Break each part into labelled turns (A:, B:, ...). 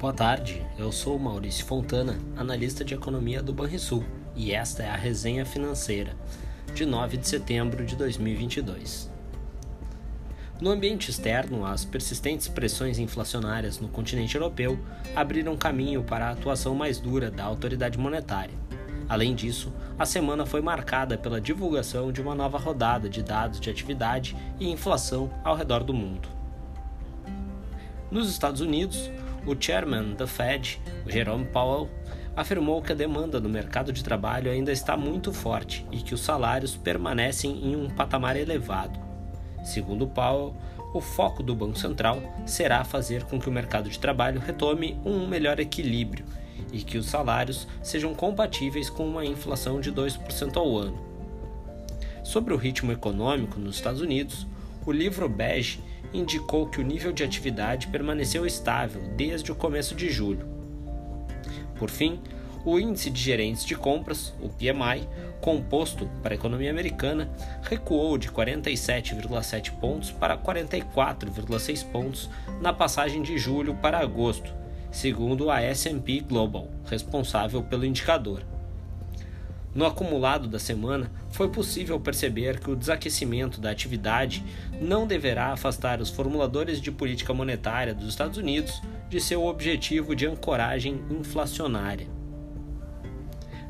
A: Boa tarde, eu sou Maurício Fontana, analista de economia do Banrisul, e esta é a resenha financeira de 9 de setembro de 2022. No ambiente externo, as persistentes pressões inflacionárias no continente europeu abriram caminho para a atuação mais dura da autoridade monetária. Além disso, a semana foi marcada pela divulgação de uma nova rodada de dados de atividade e inflação ao redor do mundo. Nos Estados Unidos, o chairman da Fed, Jerome Powell, afirmou que a demanda no mercado de trabalho ainda está muito forte e que os salários permanecem em um patamar elevado. Segundo Powell, o foco do Banco Central será fazer com que o mercado de trabalho retome um melhor equilíbrio e que os salários sejam compatíveis com uma inflação de 2% ao ano. Sobre o ritmo econômico nos Estados Unidos, o livro Bege indicou que o nível de atividade permaneceu estável desde o começo de julho. Por fim, o índice de gerentes de compras, o PMI, composto para a economia americana, recuou de 47,7 pontos para 44,6 pontos na passagem de julho para agosto, segundo a S&P Global, responsável pelo indicador. No acumulado da semana, foi possível perceber que o desaquecimento da atividade não deverá afastar os formuladores de política monetária dos Estados Unidos de seu objetivo de ancoragem inflacionária.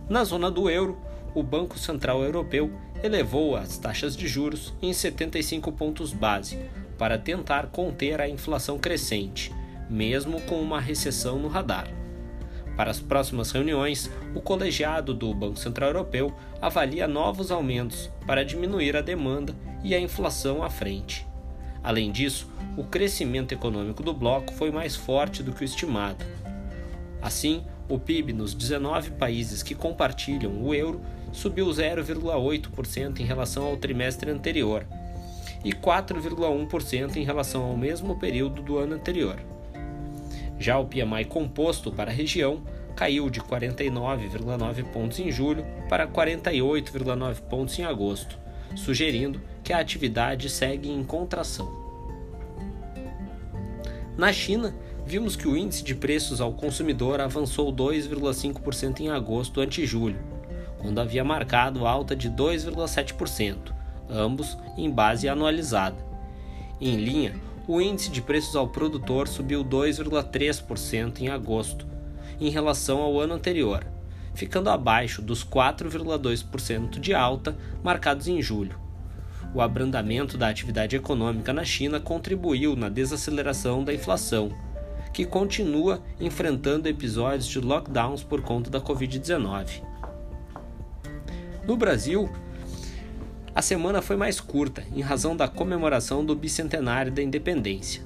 A: Na zona do euro, o Banco Central Europeu elevou as taxas de juros em 75 pontos base para tentar conter a inflação crescente, mesmo com uma recessão no radar. Para as próximas reuniões, o colegiado do Banco Central Europeu avalia novos aumentos para diminuir a demanda e a inflação à frente. Além disso, o crescimento econômico do bloco foi mais forte do que o estimado. Assim, o PIB nos 19 países que compartilham o euro subiu 0,8% em relação ao trimestre anterior e 4,1% em relação ao mesmo período do ano anterior. Já o PMI composto para a região caiu de 49,9 pontos em julho para 48,9 pontos em agosto, sugerindo que a atividade segue em contração. Na China, vimos que o índice de preços ao consumidor avançou 2,5% em agosto ante julho, quando havia marcado alta de 2,7%, ambos em base anualizada. Em linha, o índice de preços ao produtor subiu 2,3% em agosto, em relação ao ano anterior, ficando abaixo dos 4,2% de alta marcados em julho. O abrandamento da atividade econômica na China contribuiu na desaceleração da inflação, que continua enfrentando episódios de lockdowns por conta da Covid-19. No Brasil, a semana foi mais curta em razão da comemoração do bicentenário da independência.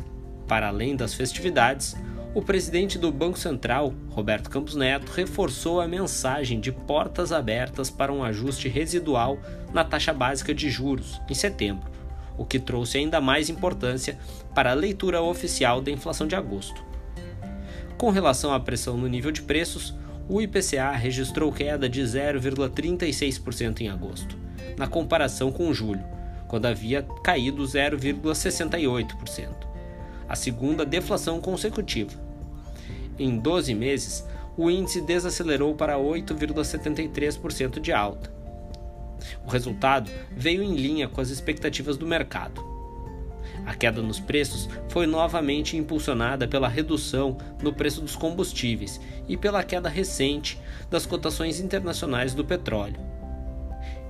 A: Para além das festividades, o presidente do Banco Central, Roberto Campos Neto, reforçou a mensagem de portas abertas para um ajuste residual na taxa básica de juros em setembro, o que trouxe ainda mais importância para a leitura oficial da inflação de agosto. Com relação à pressão no nível de preços, o IPCA registrou queda de 0,36% em agosto na comparação com julho, quando havia caído 0,68%, a segunda deflação consecutiva. Em 12 meses, o índice desacelerou para 8,73% de alta. O resultado veio em linha com as expectativas do mercado. A queda nos preços foi novamente impulsionada pela redução no preço dos combustíveis e pela queda recente das cotações internacionais do petróleo.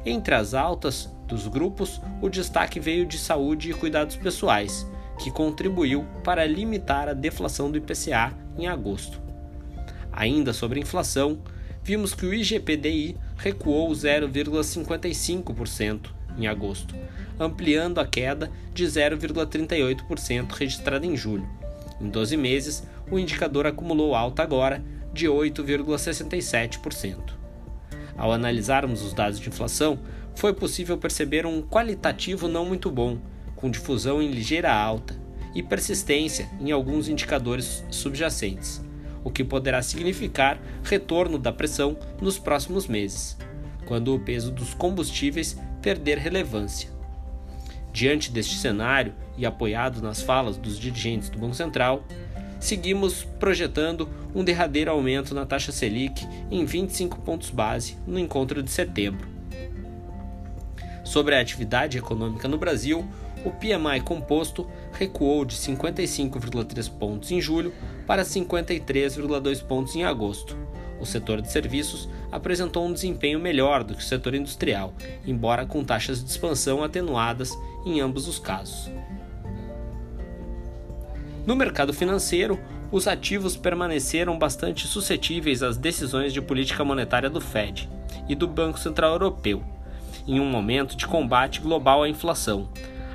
A: Entre as altas dos grupos, o destaque veio de saúde e cuidados pessoais, que contribuiu para limitar a deflação do IPCA em agosto. Ainda sobre inflação, vimos que o IGPDI recuou 0,55% em agosto, ampliando a queda de 0,38% registrada em julho. Em 12 meses, o indicador acumulou alta agora de 8,67%. Ao analisarmos os dados de inflação, foi possível perceber um qualitativo não muito bom, com difusão em ligeira alta e persistência em alguns indicadores subjacentes, o que poderá significar retorno da pressão nos próximos meses, quando o peso dos combustíveis perder relevância. Diante deste cenário e apoiado nas falas dos dirigentes do Banco Central, seguimos projetando um derradeiro aumento na taxa Selic em 25 pontos base no encontro de setembro. Sobre a atividade econômica no Brasil, o PMI composto recuou de 55,3 pontos em julho para 53,2 pontos em agosto. O setor de serviços apresentou um desempenho melhor do que o setor industrial, embora com taxas de expansão atenuadas em ambos os casos. No mercado financeiro, os ativos permaneceram bastante suscetíveis às decisões de política monetária do Fed e do Banco Central Europeu, em um momento de combate global à inflação.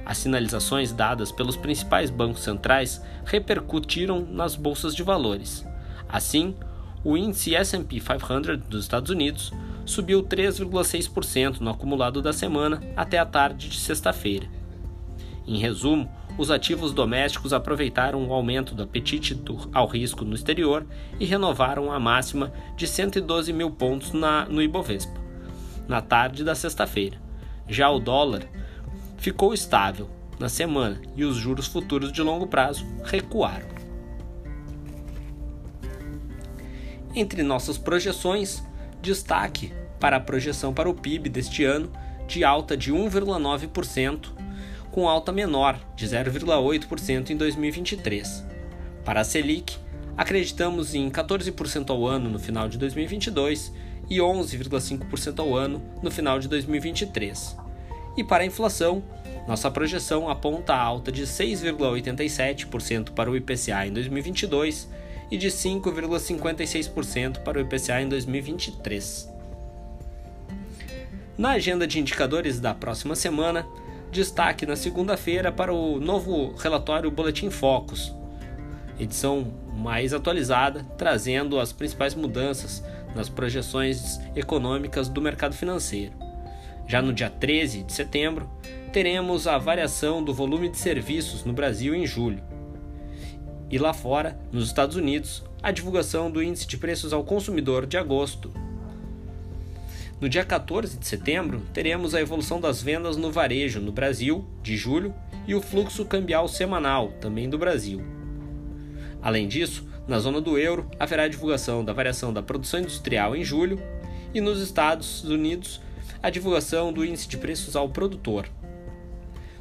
A: As sinalizações dadas pelos principais bancos centrais repercutiram nas bolsas de valores. Assim, o índice S&P 500 dos Estados Unidos subiu 3,6% no acumulado da semana até a tarde de sexta-feira. Em resumo, os ativos domésticos aproveitaram o aumento do apetite ao risco no exterior e renovaram a máxima de 112 mil pontos na, no Ibovespa, na tarde da sexta-feira. Já o dólar ficou estável na semana e os juros futuros de longo prazo recuaram. Entre nossas projeções, destaque para a projeção para o PIB deste ano de alta de 1,9% com alta menor, de 0,8% em 2023. Para a Selic, acreditamos em 14% ao ano no final de 2022 e 11,5% ao ano no final de 2023. E para a inflação, nossa projeção aponta a alta de 6,87% para o IPCA em 2022 e de 5,56% para o IPCA em 2023. Na agenda de indicadores da próxima semana, destaque na segunda-feira para o novo relatório Boletim Focus, edição mais atualizada, trazendo as principais mudanças nas projeções econômicas do mercado financeiro. Já no dia 13 de setembro, teremos a variação do volume de serviços no Brasil em julho. E lá fora, nos Estados Unidos, a divulgação do índice de preços ao consumidor de agosto, no dia 14 de setembro, teremos a evolução das vendas no varejo no Brasil, de julho, e o fluxo cambial semanal, também do Brasil. Além disso, na zona do euro, haverá divulgação da variação da produção industrial em julho e nos Estados Unidos, a divulgação do índice de preços ao produtor.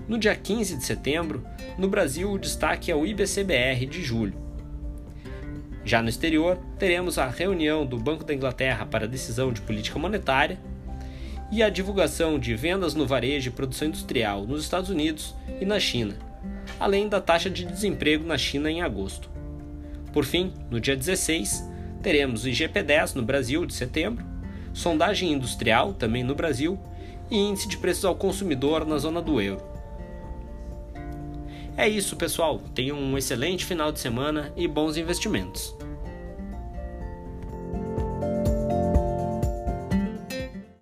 A: No dia 15 de setembro, no Brasil, o destaque é o IBCBR de julho. Já no exterior, teremos a reunião do Banco da Inglaterra para decisão de política monetária e a divulgação de vendas no varejo e produção industrial nos Estados Unidos e na China, além da taxa de desemprego na China em agosto. Por fim, no dia 16, teremos o IGP-10 no Brasil de setembro, sondagem industrial também no Brasil e índice de preços ao consumidor na zona do euro. É isso, pessoal. Tenham um excelente final de semana e bons investimentos.